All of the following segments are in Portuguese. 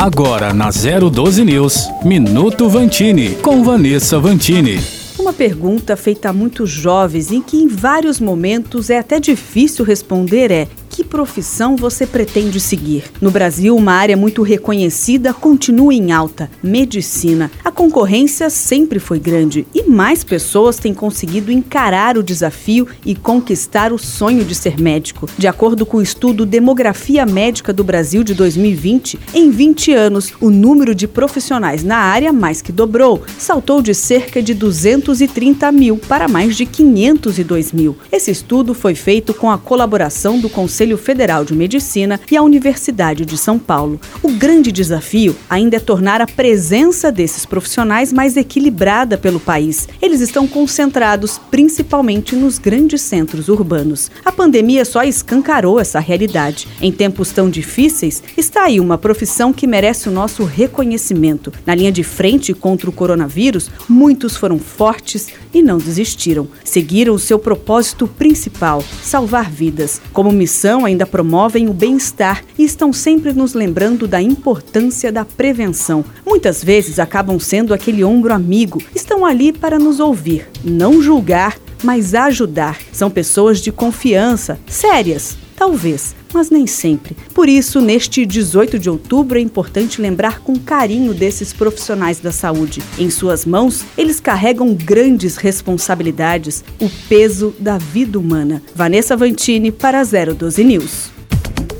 Agora na 012 News, Minuto Vantini, com Vanessa Vantini. Uma pergunta feita a muitos jovens em que em vários momentos é até difícil responder é: profissão você pretende seguir? No Brasil, uma área muito reconhecida continua em alta: medicina. A concorrência sempre foi grande e mais pessoas têm conseguido encarar o desafio e conquistar o sonho de ser médico. De acordo com o estudo Demografia Médica do Brasil de 2020, em 20 anos, o número de profissionais na área mais que dobrou, saltou de cerca de 230 mil para mais de 502 mil. Esse estudo foi feito com a colaboração do Conselho Federal de Medicina e a Universidade de São Paulo. O grande desafio ainda é tornar a presença desses profissionais mais equilibrada pelo país. Eles estão concentrados principalmente nos grandes centros urbanos. A pandemia só escancarou essa realidade. Em tempos tão difíceis, está aí uma profissão que merece o nosso reconhecimento. Na linha de frente contra o coronavírus, muitos foram fortes e não desistiram. Seguiram o seu propósito principal: salvar vidas. Como missão, ainda promovem o bem-estar e estão sempre nos lembrando da importância da prevenção. Muitas vezes acabam sendo aquele ombro amigo, estão ali para nos ouvir, não julgar, mas ajudar. São pessoas de confiança, sérias, talvez, mas nem sempre. Por isso, neste 18 de outubro, é importante lembrar com carinho desses profissionais da saúde. Em suas mãos, eles carregam grandes responsabilidades, o peso da vida humana. Vanessa Vantini para 012 News.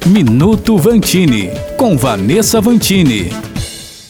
Minuto Vantini, com Vanessa Vantini.